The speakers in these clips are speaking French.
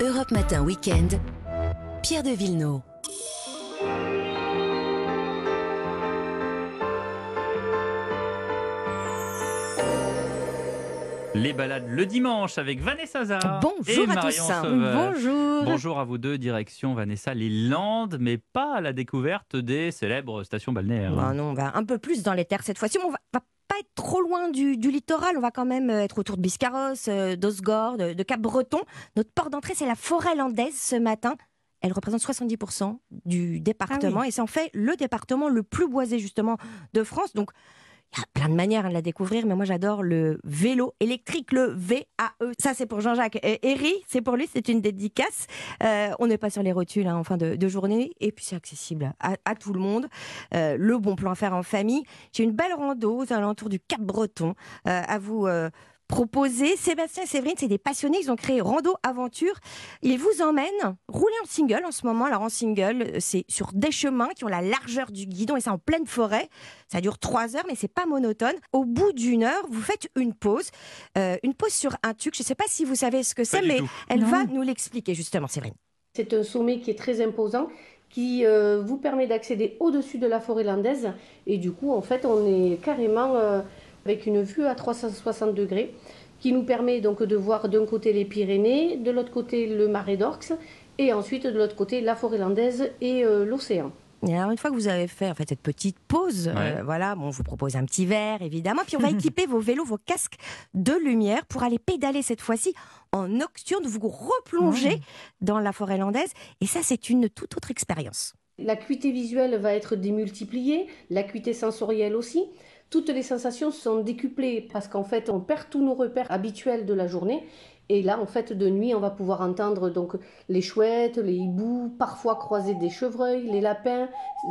Europe Matin Weekend, Pierre de Villeneuve. Les balades le dimanche avec Vanessa Zara Bonjour et à Marion tous. Sauveur. Bonjour. Bonjour à vous deux, direction Vanessa, les Landes, mais pas à la découverte des célèbres stations balnéaires. Bah non, on va un peu plus dans les terres cette fois-ci. mais On va, va pas être trop loin du, du littoral. On va quand même euh, être autour de Biscarrosse, euh, d'Osgore, de, de Cap-Breton. Notre port d'entrée, c'est la forêt landaise ce matin. Elle représente 70% du département et c'est en fait le département le plus boisé justement de France. Donc il y a plein de manières hein, de la découvrir, mais moi j'adore le vélo électrique, le VAE. Ça c'est pour Jean-Jacques Herry, c'est pour lui, c'est une dédicace. Euh, on n'est pas sur les rotules hein, en fin de, journée, et puis c'est accessible à, tout le monde. Euh, le bon plan à faire en famille. J'ai une belle rando aux alentours du Cap Breton euh, à vous proposer. Sébastien et Séverine, c'est des passionnés. Ils ont créé Rando Aventure. Ils vous emmènent rouler en single en ce moment. Alors en single, euh, c'est sur des chemins qui ont la largeur du guidon et c'est en pleine forêt. Ça dure trois heures, mais c'est pas monotone. Au bout d'une heure, vous faites une pause, Euh, une pause sur un tuc. Je sais pas si vous savez ce que c'est, mais tout. elle Non. va nous l'expliquer justement, Séverine. C'est un sommet qui est très imposant, qui euh, vous permet d'accéder au-dessus de la forêt landaise. Et du coup, en fait, on est carrément euh, avec une vue à 360 degrés, qui nous permet donc de voir d'un côté les Pyrénées, de l'autre côté le marais d'Orx, et ensuite de l'autre côté la forêt landaise et euh, l'océan. Et alors, une fois que vous avez fait en fait, cette petite pause, euh, voilà, bon, je vous propose un petit verre, évidemment. Puis on va équiper vos vélos, vos casques de lumière pour aller pédaler cette fois-ci en nocturne, vous replonger dans la forêt landaise. Et ça, c'est une toute autre expérience. L'acuité visuelle va être démultipliée, l'acuité sensorielle aussi. Toutes les sensations sont décuplées parce qu'en fait, on perd tous nos repères habituels de la journée. Et là, en fait, de nuit, on va pouvoir entendre donc les chouettes, les hiboux, parfois croiser des chevreuils, les lapins,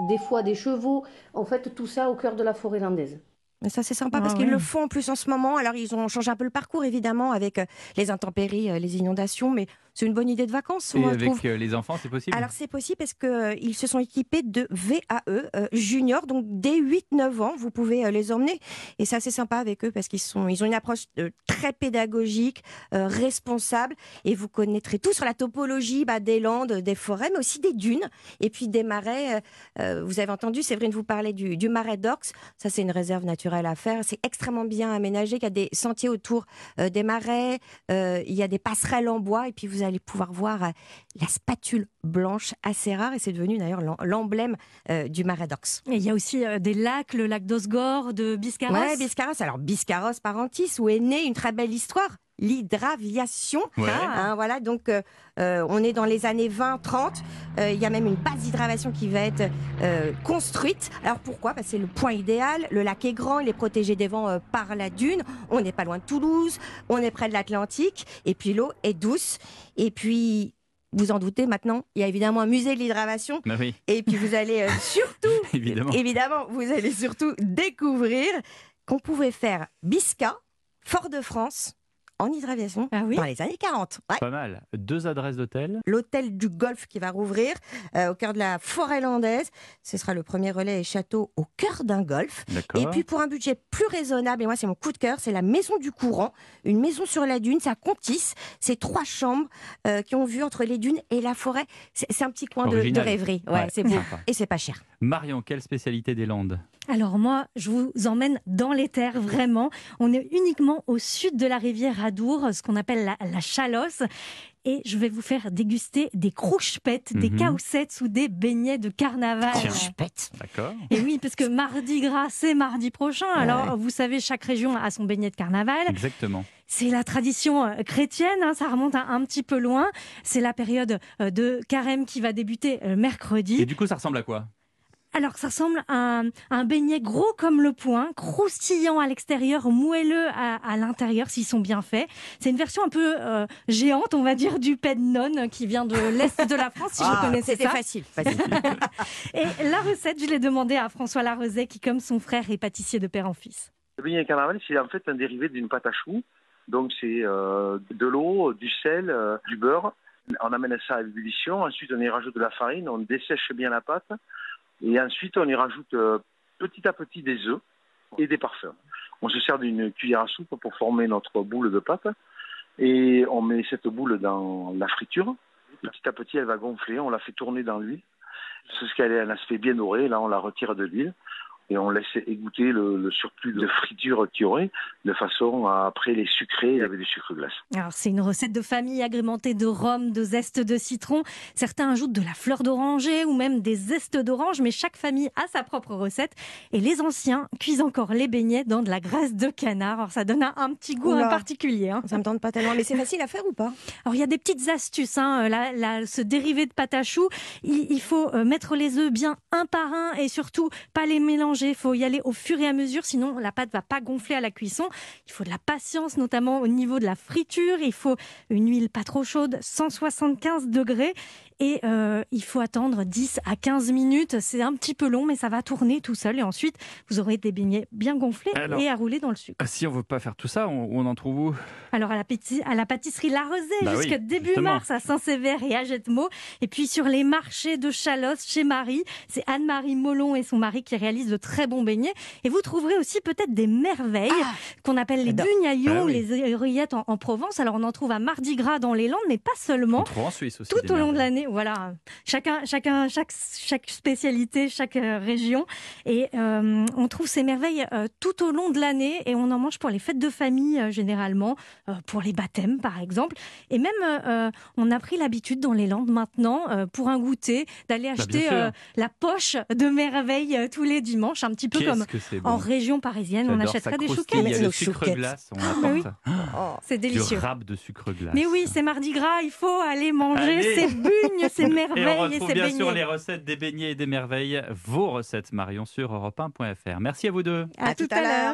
des fois des chevaux. En fait, tout ça au cœur de la forêt landaise. Et ça, c'est sympa Ah parce qu'ils le font en plus en ce moment. Alors, ils ont changé un peu le parcours, évidemment, avec euh, les intempéries, euh, les inondations. Mais c'est une bonne idée de vacances, Et moi, avec trouve. euh, les enfants, c'est possible Alors c'est possible parce qu'ils se sont équipés de VAE euh, junior, donc dès 8-9 ans, vous pouvez euh, les emmener. Et c'est assez sympa avec eux parce qu'ils sont, ils ont une approche euh, très pédagogique, euh, responsable, et vous connaîtrez tout sur la topologie bah, des landes, des forêts, mais aussi des dunes, et puis des marais. euh, euh, vous avez entendu, Séverine vous parlait du, du marais d'Orx, ça c'est une réserve naturelle à faire. C'est extrêmement bien aménagé, il y a des sentiers autour euh, des marais, euh, il y a des passerelles en bois, et puis vous allez pouvoir voir euh, la spatule blanche assez rare et c'est devenu d'ailleurs l'em- l'emblème euh, du. Et il y a aussi euh, des lacs, le lac d'Osgore, de Biscarrosse. Ouais, Biscarrosse. Alors Biscarrosse Parentis où est née une très belle histoire, l'hydraviation. Ouais. Hein, voilà, donc euh, euh, on est dans les années 20-30. Euh, Il y a même une base d'hydravation qui va être euh, construite. Alors pourquoi? Parce que c'est le point idéal. Le lac est grand, il est protégé des vents par la dune. On n'est pas loin de Toulouse, on est près de l'Atlantique, et puis l'eau est douce. Et puis, vous en doutez maintenant, il y a évidemment un musée de l'hydravation. Bah oui, Et puis vous allez euh, surtout, évidemment. évidemment, vous allez surtout découvrir qu'on pouvait faire Bisca, Fort-de-France, en hydraviation Ah oui dans les années 40. Ouais. Pas mal. Deux adresses d'hôtel. L'hôtel du Golfe qui va rouvrir euh, au cœur de la forêt landaise. Ce sera le premier relais et château au cœur d'un golfe. D'accord. Et puis pour un budget plus raisonnable, et moi c'est mon coup de cœur, c'est la Maison du Courant, une maison sur la dune, c'est à Contis, c'est trois chambres euh, qui ont vue entre les dunes et la forêt. C'est un petit coin de, rêverie, ouais, Ouais, c'est beau sympa. et c'est pas cher. Marion, quelle spécialité des Landes? Alors moi, je vous emmène dans les terres, vraiment. On est uniquement au sud de la rivière Adour, ce qu'on appelle la, la Chalosse. Et je vais vous faire déguster des crouchepettes, des Mhm. caoussettes ou des beignets de carnaval. Pète. D'accord. Et oui, parce que mardi gras, c'est mardi prochain. Alors, vous savez, chaque région a son beignet de carnaval. Exactement. C'est la tradition euh, chrétienne, hein, ça remonte à un petit peu loin. C'est la période euh, de carême qui va débuter euh, mercredi. Et du coup, ça ressemble à quoi? Alors, ça ressemble à un, à un beignet gros comme le poing, croustillant à l'extérieur, moelleux à, à l'intérieur, s'ils sont bien faits. C'est une version un peu euh, géante, on va dire, du pet de nonne qui vient de l'Est de la France, si Ah, C'était ça. facile. facile. Et la recette, je l'ai demandé à François Larozet, qui, comme son frère, est pâtissier de père en fils. Le beignet de carnaval, c'est en fait un dérivé d'une pâte à choux. Donc c'est euh, de l'eau, du sel, euh, du beurre. On amène ça à ébullition. Ensuite, on y rajoute de la farine. On dessèche bien la pâte. Et ensuite, on y rajoute euh, petit à petit des œufs et des parfums. On se sert d'une cuillère à soupe pour former notre boule de pâte. Et on met cette boule dans la friture. Petit à petit, elle va gonfler. On la fait tourner dans l'huile. C'est ce qu'elle a un aspect bien doré. Là, on la retire de l'huile et on laisse égoutter le, le surplus de friture qu'il y aurait, de façon à après les sucrer avec du sucre glace. Alors c'est une recette de famille agrémentée de rhum, de zeste de citron. Certains ajoutent de la fleur d'oranger ou même des zestes d'orange, mais chaque famille a sa propre recette. Et les anciens cuisent encore les beignets dans de la graisse de canard. Alors ça donne un, un petit goût Oula. un particulier. hein. Ça me tente pas tellement, mais c'est facile à faire ou pas? Alors il y a des petites astuces. Hein. Là, là, ce dérivé de pâte à choux, il, il faut euh, mettre les œufs bien un par un et surtout pas les mélanger. Il faut y aller au fur et à mesure, sinon la pâte va pas gonfler à la cuisson. Il faut de la patience, notamment au niveau de la friture. Il faut une huile pas trop chaude, 175 degrés. Et euh, il faut attendre 10 à 15 minutes. C'est un petit peu long, mais ça va tourner tout seul. Et ensuite, vous aurez des beignets bien gonflés Alors- et à rouler dans le sucre. Ah, Si on veut pas faire tout ça, on, on en trouve où? Alors à la, pâti- à la pâtisserie La Rosée Bah oui, début justement. mars à Saint-Sévère et à Jetmo. Et puis sur les marchés de Chalosse chez Marie, c'est Anne-Marie Molon et son mari qui réalisent de très bons beignets. Et vous trouverez aussi peut-être des merveilles qu'on appelle les j'adore. bugnaillons, Ah oui. les oreillettes en, en Provence. Alors on en trouve à Mardi Gras dans les Landes, mais pas On seulement. trouve en Suisse aussi. Tout au long de merveilles. Voilà. Chacun, chacun, chaque, chaque spécialité, chaque euh, région. Et euh, on trouve ces merveilles euh, tout au long de l'année et on en mange pour les fêtes de famille euh, généralement, euh, pour les baptêmes par exemple. Et même, on a pris l'habitude dans les Landes maintenant, euh, pour un goûter, d'aller Bah, acheter euh, la poche de merveilles euh, tous les dimanches, un petit peu comme en région parisienne, on achèterait des chouquettes. Il y a Mais le c'est sucre chouquettes. glace, on mais oui. Oh. C'est Du délicieux. rap de sucre glace. Mais oui, c'est Mardi Gras, il faut aller manger Allez. ces bugnes, ces Et on merveilles et, retrouve ces bien beignets. sûr les recettes des beignets et des merveilles, vos recettes Marion sur europe1.fr. Merci à vous deux. À, tout à l'heure.